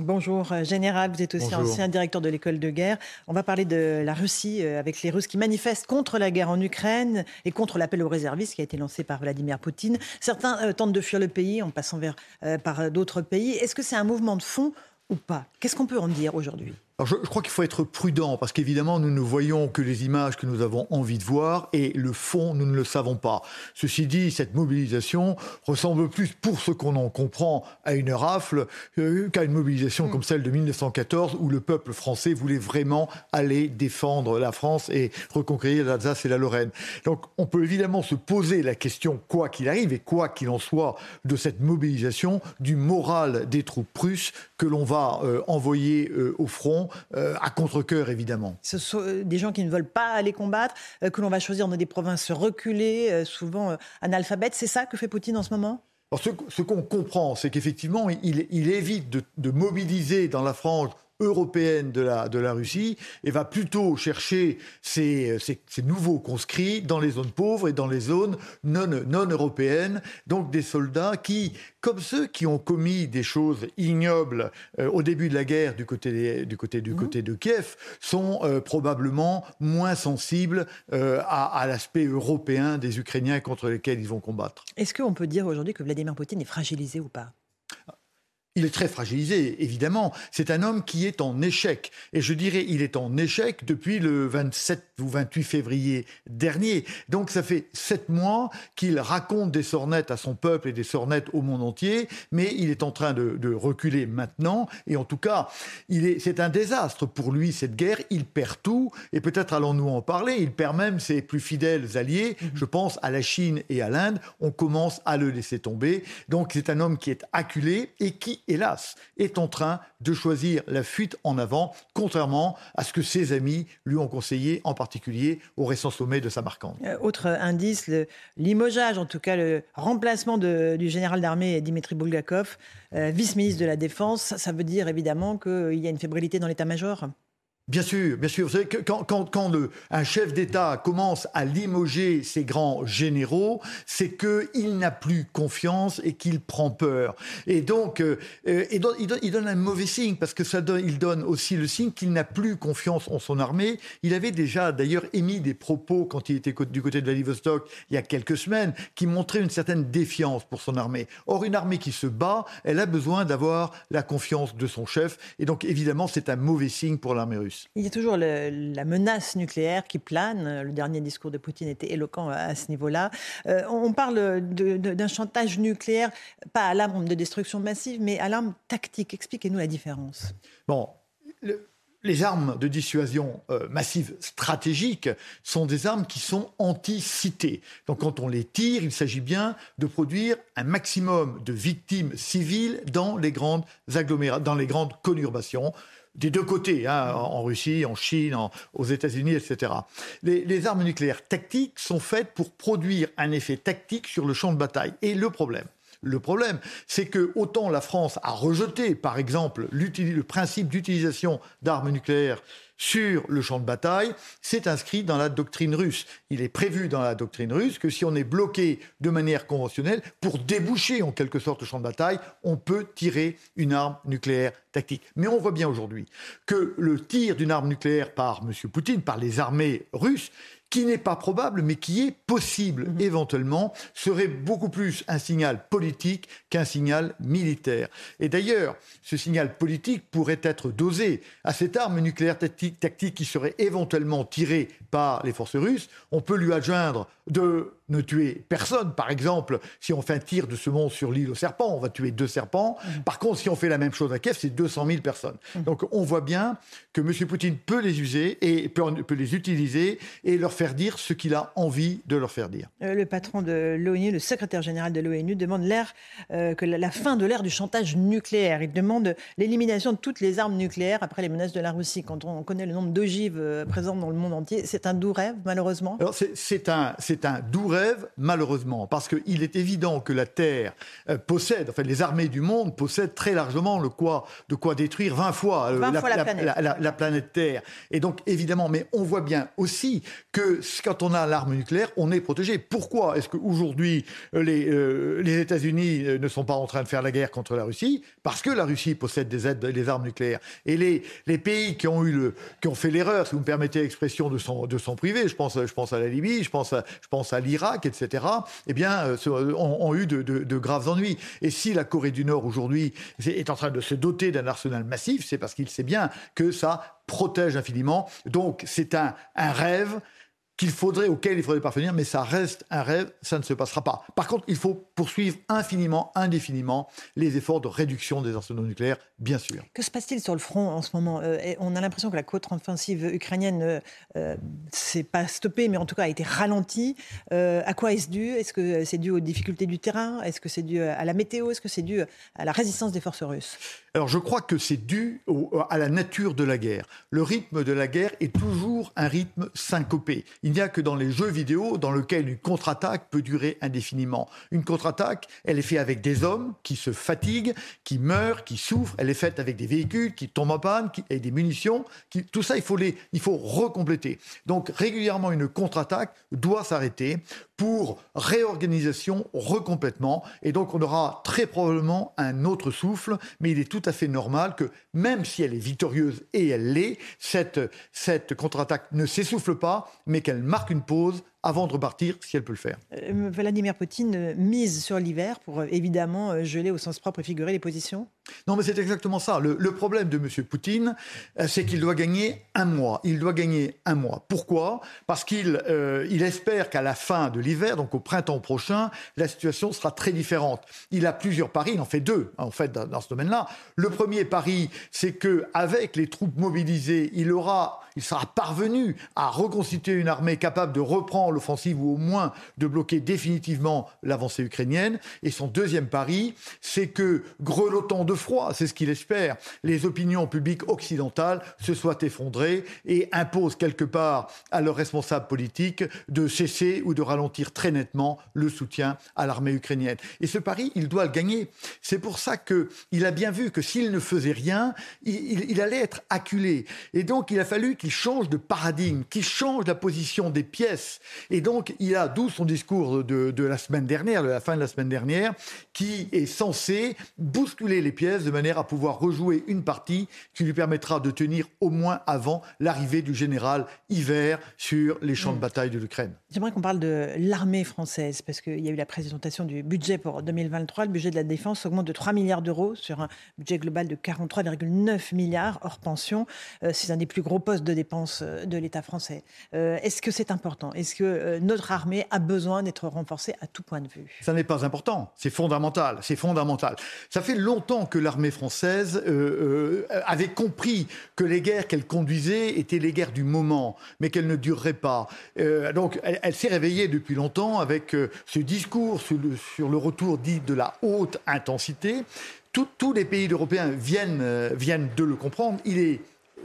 Bonjour euh, Général, vous êtes aussi Bonjour. ancien directeur de l'école de guerre. On va parler de la Russie euh, avec les Russes qui manifestent contre la guerre en Ukraine et contre l'appel aux réservistes qui a été lancé par Vladimir Poutine. Certains euh, tentent de fuir le pays en passant vers, euh, par d'autres pays. Est-ce que c'est un mouvement de fond ou pas? Qu'est-ce qu'on peut en dire aujourd'hui? Alors, je, je crois qu'il faut être prudent parce qu'évidemment, nous ne voyons que les images que nous avons envie de voir et le fond, nous ne le savons pas. Ceci dit, cette mobilisation ressemble plus, pour ce qu'on en comprend, à une rafle euh, qu'à une mobilisation comme celle de 1914 où le peuple français voulait vraiment aller défendre la France et reconquérir l'Alsace et la Lorraine. Donc, on peut évidemment se poser la question, quoi qu'il arrive et quoi qu'il en soit, de cette mobilisation, du moral des troupes russes que l'on va euh, envoyer euh, au front euh, à contre-cœur évidemment. Ce sont euh, des gens qui ne veulent pas aller combattre, euh, que l'on va choisir dans des provinces reculées, euh, souvent analphabètes. C'est ça que fait Poutine en ce moment? Alors, ce, ce qu'on comprend, c'est qu'effectivement, il, il évite de, de mobiliser dans la frange européenne de la, de la Russie et va plutôt chercher ces, ces- ces nouveaux conscrits dans les zones pauvres et dans les zones non, non européennes, donc des soldats qui, comme ceux qui ont commis des choses ignobles euh, au début de la guerre du côté, des- du côté, du côté de Kiev, sont euh, probablement moins sensibles euh, à, à l'aspect européen des Ukrainiens contre lesquels ils vont combattre. Est-ce qu'on peut dire aujourd'hui que Vladimir Poutine est fragilisé ou pas? Il est très fragilisé, évidemment. C'est un homme qui est en échec. Et je dirais, il est en échec depuis le 27 ou 28 février dernier. Donc ça fait sept mois qu'il raconte des sornettes à son peuple et des sornettes au monde entier, mais il est en train de, de reculer maintenant. Et en tout cas, est, c'est un désastre pour lui, cette guerre. Il perd tout. Et peut-être allons-nous en parler. Il perd même ses plus fidèles alliés. Je pense à la Chine et à l'Inde. On commence à le laisser tomber. Donc c'est un homme qui est acculé et qui, hélas, est en train de choisir la fuite en avant, contrairement à ce que ses amis lui ont conseillé, en particulier au récent sommet de Samarcande. Euh, autre indice, le limogeage, en tout cas le remplacement du général d'armée Dimitri Bulgakov, euh, vice-ministre de la Défense. Ça veut dire évidemment qu'il y a une fébrilité dans l'état-major. Bien sûr, bien sûr. Vous savez que quand, un chef d'État commence à limoger ses grands généraux, c'est qu'il n'a plus confiance et qu'il prend peur. Et donc, euh, euh, il, donne, il donne un mauvais signe parce que ça donne, il donne aussi le signe qu'il n'a plus confiance en son armée. Il avait déjà d'ailleurs émis des propos quand il était du côté de Vladivostok il y a quelques semaines qui montraient une certaine défiance pour son armée. Or, une armée qui se bat, elle a besoin d'avoir la confiance de son chef. Et donc, évidemment, c'est un mauvais signe pour l'armée russe. Il y a toujours le- la menace nucléaire qui plane. Le dernier discours de Poutine était éloquent à ce niveau-là. Euh, on parle d'un chantage nucléaire, pas à l'arme de destruction massive, mais à l'arme tactique. Expliquez-nous la différence. Bon, le- les armes de dissuasion euh, massive stratégiques sont des armes qui sont anti-cités. Donc quand on les tire, il s'agit bien de produire un maximum de victimes civiles dans les grandes agglomérations, dans les grandes conurbations des deux côtés, hein, en Russie, en Chine, aux États-Unis, etc. Les, les armes nucléaires tactiques sont faites pour produire un effet tactique sur le champ de bataille. Et le problème, le problème, c'est que autant la France a rejeté, par exemple, le principe d'utilisation d'armes nucléaires sur le champ de bataille, c'est inscrit dans la doctrine russe. Il est prévu dans la doctrine russe que si on est bloqué de manière conventionnelle, pour déboucher en quelque sorte le champ de bataille, on peut tirer une arme nucléaire tactique. Mais on voit bien aujourd'hui que le tir d'une arme nucléaire par M. Poutine, par les armées russes, qui n'est pas probable, mais qui est possible éventuellement, serait beaucoup plus un signal politique qu'un signal militaire. Et d'ailleurs, ce signal politique pourrait être dosé à cette arme nucléaire tactique, tactique qui serait éventuellement tirée par les forces russes. On peut lui adjoindre de ne tuer personne. Par exemple, si on fait un tir de ce monde sur l'île aux serpents, on va tuer deux serpents. Mmh. Par contre, si on fait la même chose à Kiev, c'est 200 000 personnes. Mmh. Donc on voit bien que M. Poutine peut les user et peut, les utiliser et leur faire dire ce qu'il a envie de leur faire dire. Euh, le patron de l'ONU, le secrétaire général de l'ONU, demande l'air, euh, que la, fin de l'ère du chantage nucléaire. Il demande l'élimination de toutes les armes nucléaires après les menaces de la Russie. Quand on connaît le nombre d'ogives euh, présentes dans le monde entier, c'est un doux rêve, malheureusement. Alors c'est un, un doux rêve, malheureusement, parce qu'il est évident que la Terre possède, enfin les armées du monde possèdent très largement le quoi, de quoi détruire 20 fois, la, la, planète. Terre. Et donc évidemment, mais on voit bien aussi que quand on a l'arme nucléaire, on est protégé. Pourquoi est-ce qu'aujourd'hui les, les États-Unis ne sont pas en train de faire la guerre contre la Russie? Parce que la Russie possède des, aides, armes nucléaires. Et les, les pays qui ont, eu le, qui ont fait l'erreur, si vous me permettez l'expression, de son, de son privé, je pense, je pense à la Libye, je pense à, je pense à l'Irak, etc., eh bien, euh, ont, eu de, graves ennuis. Et si la Corée du Nord, aujourd'hui, est en train de se doter d'un arsenal massif, c'est parce qu'il sait bien que ça protège infiniment. Donc, c'est un rêve qu'il faudrait, auquel il faudrait parvenir, mais ça reste un rêve, ça ne se passera pas. Par contre, il faut poursuivre infiniment, indéfiniment les efforts de réduction des arsenaux nucléaires, bien sûr. Que se passe-t-il sur le front en ce moment euh, On a l'impression que la contre-offensive ukrainienne ne euh, euh, s'est pas stoppée, mais en tout cas a été ralentie. à quoi est-ce dû? Est-ce que c'est dû aux difficultés du terrain? Est-ce que c'est dû à la météo? Est-ce que c'est dû à la résistance des forces russes? Alors je crois que c'est dû à la nature de la guerre. Le rythme de la guerre est toujours un rythme syncopé. Il n'y a que dans les jeux vidéo dans lequel une contre-attaque peut durer indéfiniment. Une contre-attaque, elle est faite avec des hommes qui se fatiguent, qui meurent, qui souffrent. Elle est faite avec des véhicules qui tombent en panne, qui, et des munitions. Qui, tout ça, il faut, les, il faut recompléter. Donc régulièrement, une contre-attaque doit s'arrêter pour réorganisation, recomplètement. Et donc on aura très probablement un autre souffle, mais il est tout à fait normal que même si elle est victorieuse, et elle l'est, cette, cette contre-attaque ne s'essouffle pas, mais qu'elle marque une pause avant de repartir si elle peut le faire. Euh, Vladimir Poutine mise sur l'hiver pour euh, évidemment euh, geler au sens propre et figuré les positions Non, mais c'est exactement ça. Le, problème de M. Poutine, c'est qu'il doit gagner un mois. Il doit gagner un mois. Pourquoi? Parce qu'il il espère qu'à la fin de l'hiver, donc au printemps prochain, la situation sera très différente. Il a plusieurs paris, il en fait deux en fait dans, ce domaine-là. Le premier pari, c'est que avec les troupes mobilisées, il aura, il sera parvenu à reconstituer une armée capable de reprendre l'offensive ou au moins de bloquer définitivement l'avancée ukrainienne. Et son deuxième pari, c'est que, grelottant de froid, c'est ce qu'il espère, les opinions publiques occidentales se soient effondrées et imposent quelque part à leurs responsables politiques de cesser ou de ralentir très nettement le soutien à l'armée ukrainienne. Et ce pari, il doit le gagner. C'est pour ça qu'il a bien vu que s'il ne faisait rien, il, allait être acculé. Et donc, il a fallu qu'il change de paradigme, qu'il change la position des pièces et donc, il a, d'où son discours de, la semaine dernière, de la fin de la semaine dernière, qui est censé bousculer les pièces de manière à pouvoir rejouer une partie qui lui permettra de tenir au moins avant l'arrivée du général hiver sur les champs de mm. bataille de l'Ukraine. J'aimerais qu'on parle de l'armée française, parce qu'il y a eu la présentation du budget pour 2023. Le budget de la défense augmente de 3 milliards d'euros sur un budget global de 43,9 milliards hors pension. Euh, c'est un des plus gros postes de dépenses euh, de l'État français. Euh, est-ce que c'est important? Est-ce que euh, notre armée a besoin d'être renforcée à tout point de vue. Ça n'est pas important, c'est fondamental, c'est fondamental. Ça fait longtemps que l'armée française euh, euh, avait compris que les guerres qu'elle conduisait étaient les guerres du moment, mais qu'elles ne dureraient pas. donc elle, s'est réveillée depuis longtemps avec ce discours sur le, retour dit de la haute intensité. tous les pays européens viennent, viennent de le comprendre. Il est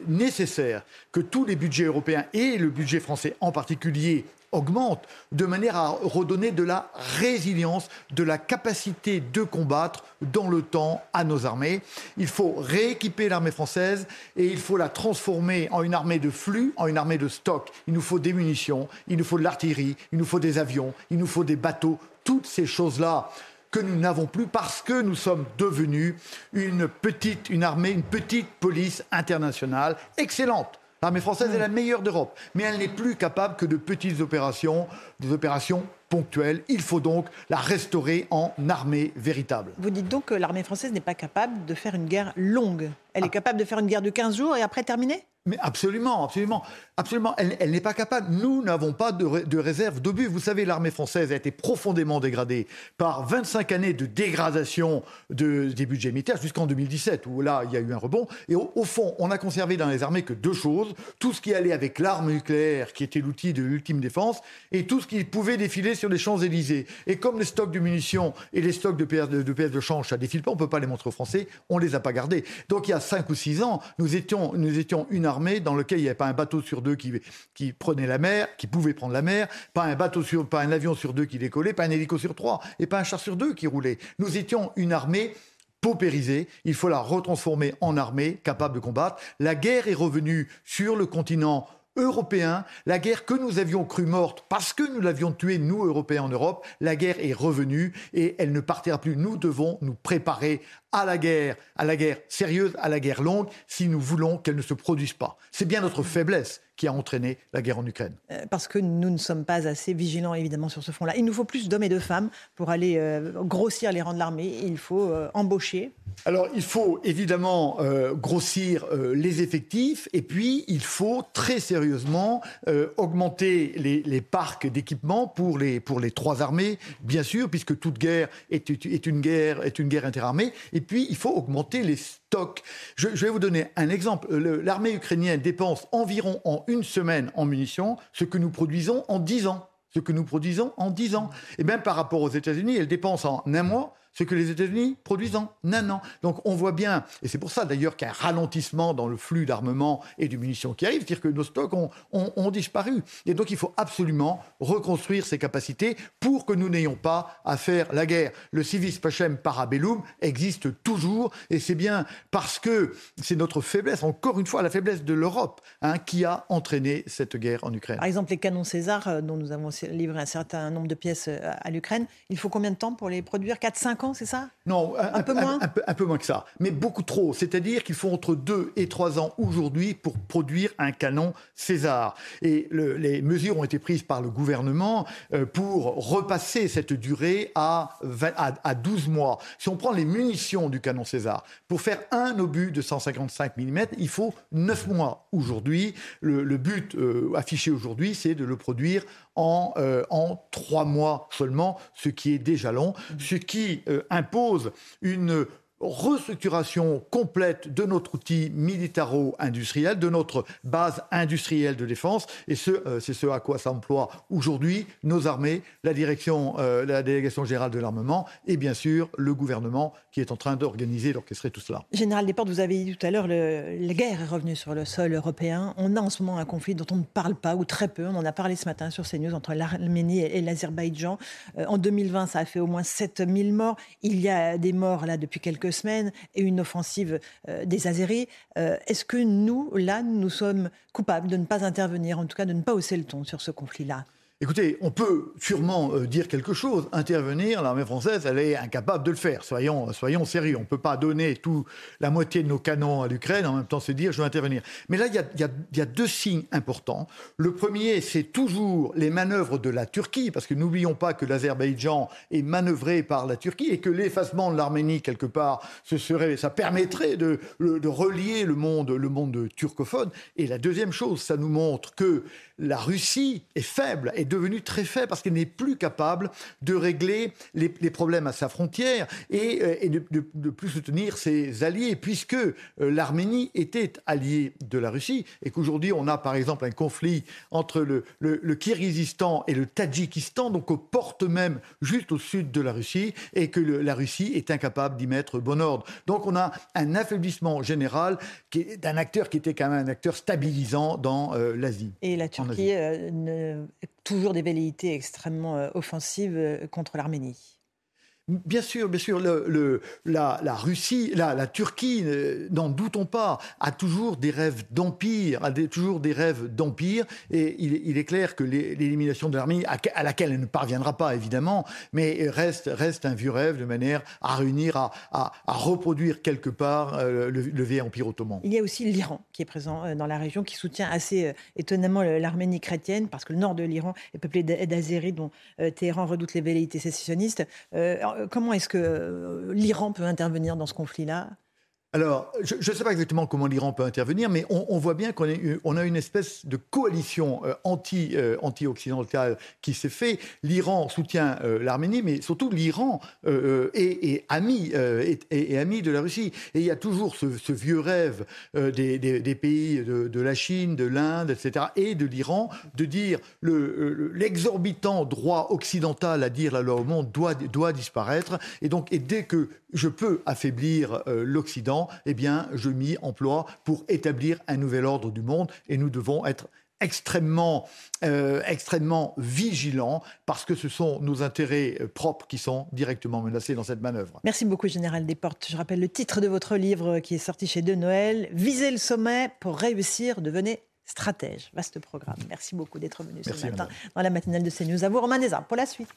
nécessaire que tous les budgets européens et le budget français en particulier augmente de manière à redonner de la résilience, de la capacité de combattre dans le temps à nos armées. Il faut rééquiper l'armée française et il faut la transformer en une armée de flux, en une armée de stock. Il nous faut des munitions, il nous faut de l'artillerie, il nous faut des avions, il nous faut des bateaux. Toutes ces choses-là que nous n'avons plus parce que nous sommes devenus une petite, une armée, une petite police internationale excellente. L'armée française est la meilleure d'Europe, mais elle n'est plus capable que de petites opérations, des opérations ponctuelle. Il faut donc la restaurer en armée véritable. Vous dites donc que l'armée française n'est pas capable de faire une guerre longue. Elle est ah. capable de faire une guerre de 15 jours et après terminer mais absolument, absolument, absolument. Elle, n'est pas capable. Nous n'avons pas de, de réserve d'obus. Vous savez, l'armée française a été profondément dégradée par 25 années de dégradation de, des budgets militaires jusqu'en 2017, où là, il y a eu un rebond. Et au, fond, on a conservé dans les armées que deux choses. Tout ce qui allait avec l'arme nucléaire, qui était l'outil de l'ultime défense, et tout ce qui pouvait défiler sur les Champs-Élysées. Et comme les stocks de munitions et les stocks de pièces de, de, de change, ça défile pas, on peut pas les montrer aux Français, on les a pas gardés. Donc il y a 5 ou 6 ans, nous étions, nous étions une dans lequel il n'y avait pas un bateau sur deux qui, qui prenait la mer, qui pouvait prendre la mer, pas un bateau sur, pas un avion sur deux qui décollait, pas un hélico sur trois, et pas un char sur deux qui roulait. Nous étions une armée paupérisée, il faut la retransformer en armée capable de combattre. La guerre est revenue sur le continent européen, la guerre que nous avions cru morte parce que nous l'avions tuée, nous, Européens en Europe, la guerre est revenue et elle ne partira plus. Nous devons nous préparer à la guerre, à la guerre sérieuse, à la guerre longue, si nous voulons qu'elle ne se produise pas. C'est bien notre faiblesse qui a entraîné la guerre en Ukraine. Euh, parce que nous ne sommes pas assez vigilants, évidemment, sur ce front-là. Il nous faut plus d'hommes et de femmes pour aller euh, grossir les rangs de l'armée. Il faut euh, embaucher. Alors, il faut évidemment grossir les effectifs et puis il faut très sérieusement augmenter les, parcs d'équipement pour les, pour les trois armées, bien sûr, puisque toute guerre est, est, une guerre est une guerre interarmée. Et puis, il faut augmenter les stocks. Je, je vais vous donner un exemple. L'armée ukrainienne dépense environ en une semaine en munitions ce que nous produisons en dix ans. Ce que nous produisons en dix ans. Et bien par rapport aux États-Unis, elle dépense en un mois ce que les États-Unis produisent en un an. Donc on voit bien, et c'est pour ça d'ailleurs qu'il y a un ralentissement dans le flux d'armement et de munitions qui arrive, c'est-à-dire que nos stocks ont, disparu. Et donc il faut absolument reconstruire ces capacités pour que nous n'ayons pas à faire la guerre. Le civis pacem parabellum existe toujours, et c'est bien parce que c'est notre faiblesse, encore une fois, la faiblesse de l'Europe, hein, qui a entraîné cette guerre en Ukraine. Par exemple, les canons César, euh, dont nous avons livré un certain nombre de pièces euh, à l'Ukraine, il faut combien de temps pour les produire? 4-5 ans? C'est ça? Non, un, peu moins? un, peu, moins que ça, mais beaucoup trop. C'est-à-dire qu'il faut entre 2 et 3 ans aujourd'hui pour produire un canon César. Et les mesures ont été prises par le gouvernement euh, pour repasser cette durée à, à, 12 mois. Si on prend les munitions du canon César, pour faire un obus de 155 mm, il faut 9 mois aujourd'hui. Le, but euh, affiché aujourd'hui, c'est de le produire en, euh, en 3 mois seulement, ce qui est déjà long, ce qui euh, impose une restructuration complète de notre outil militaro-industriel, de notre base industrielle de défense. Et euh, c'est ce à quoi s'emploient aujourd'hui nos armées, la direction, euh, la délégation générale de l'armement et bien sûr le gouvernement qui est en train d'organiser, d'orchestrer tout cela. Général Desportes, vous avez dit tout à l'heure, la guerre est revenue sur le sol européen. On a en ce moment un conflit dont on ne parle pas ou très peu. On en a parlé ce matin sur CNews entre l'Arménie et l'Azerbaïdjan. Euh, en 2020, ça a fait au moins 7000 morts. Il y a des morts là depuis quelques semaines et une offensive euh, des Azéris. Euh, est-ce que nous, là, nous sommes coupables de ne pas intervenir, en tout cas de ne pas hausser le ton sur ce conflit-là? Écoutez, on peut sûrement euh, dire quelque chose, intervenir, l'armée française, elle est incapable de le faire, soyons, soyons sérieux. On ne peut pas donner tout, la moitié de nos canons à l'Ukraine, en même temps se dire je veux intervenir. Mais là, il y a, deux signes importants. Le premier, c'est toujours les manœuvres de la Turquie, parce que n'oublions pas que l'Azerbaïdjan est manœuvré par la Turquie et que l'effacement de l'Arménie, quelque part, ça permettrait de, relier le monde turcophone. Et la deuxième chose, ça nous montre que la Russie est faible, est devenue très faible parce qu'elle n'est plus capable de régler les, problèmes à sa frontière et, euh, de, de, plus soutenir ses alliés, puisque euh, l'Arménie était alliée de la Russie et qu'aujourd'hui on a par exemple un conflit entre le, le, Kirghizistan et le Tadjikistan, donc aux portes même juste au sud de la Russie, et que la Russie est incapable d'y mettre bon ordre. Donc on a un affaiblissement général d'un acteur qui était quand même un acteur stabilisant dans euh, l'Asie. Et la qui euh, toujours des velléités extrêmement euh, offensives euh, contre l'Arménie. Bien sûr, bien sûr. La, Russie, la, Turquie, euh, n'en doutons pas, a toujours des rêves d'empire, a toujours des rêves d'empire. Et il, est clair que l'élimination de l'armée, à, laquelle elle ne parviendra pas évidemment, mais reste, reste un vieux rêve de manière à réunir, à, à, reproduire quelque part euh, le, le, vieil empire ottoman. Il y a aussi l'Iran qui est présent euh, dans la région, qui soutient assez étonnamment l'Arménie chrétienne, parce que le nord de l'Iran est peuplé d'Azéris, dont Téhéran redoute les velléités sécessionnistes. Euh, comment est-ce que euh, l'Iran peut intervenir dans ce conflit-là? Alors, je ne sais pas exactement comment l'Iran peut intervenir, mais on, voit bien qu'on on a une espèce de coalition euh, euh, anti-occidentale qui s'est fait. L'Iran soutient euh, l'Arménie, mais surtout l'Iran est, ami, est, ami de la Russie. Et il y a toujours ce, vieux rêve des, pays de, la Chine, de l'Inde, etc., et de l'Iran, de dire le, l'exorbitant droit occidental à dire la loi au monde doit, doit disparaître. Et donc, et dès que je peux affaiblir l'Occident, eh bien, je m'y emploie pour établir un nouvel ordre du monde et nous devons être extrêmement, euh, extrêmement vigilants parce que ce sont nos intérêts euh, propres qui sont directement menacés dans cette manœuvre. Merci beaucoup, Général Desportes. Je rappelle le titre de votre livre qui est sorti chez De Noël Viser le sommet pour réussir, devenez stratège. Vaste programme. Merci beaucoup d'être venu ce matin dans la matinale de CNews. À vous, Romain Desarmes, pour la suite.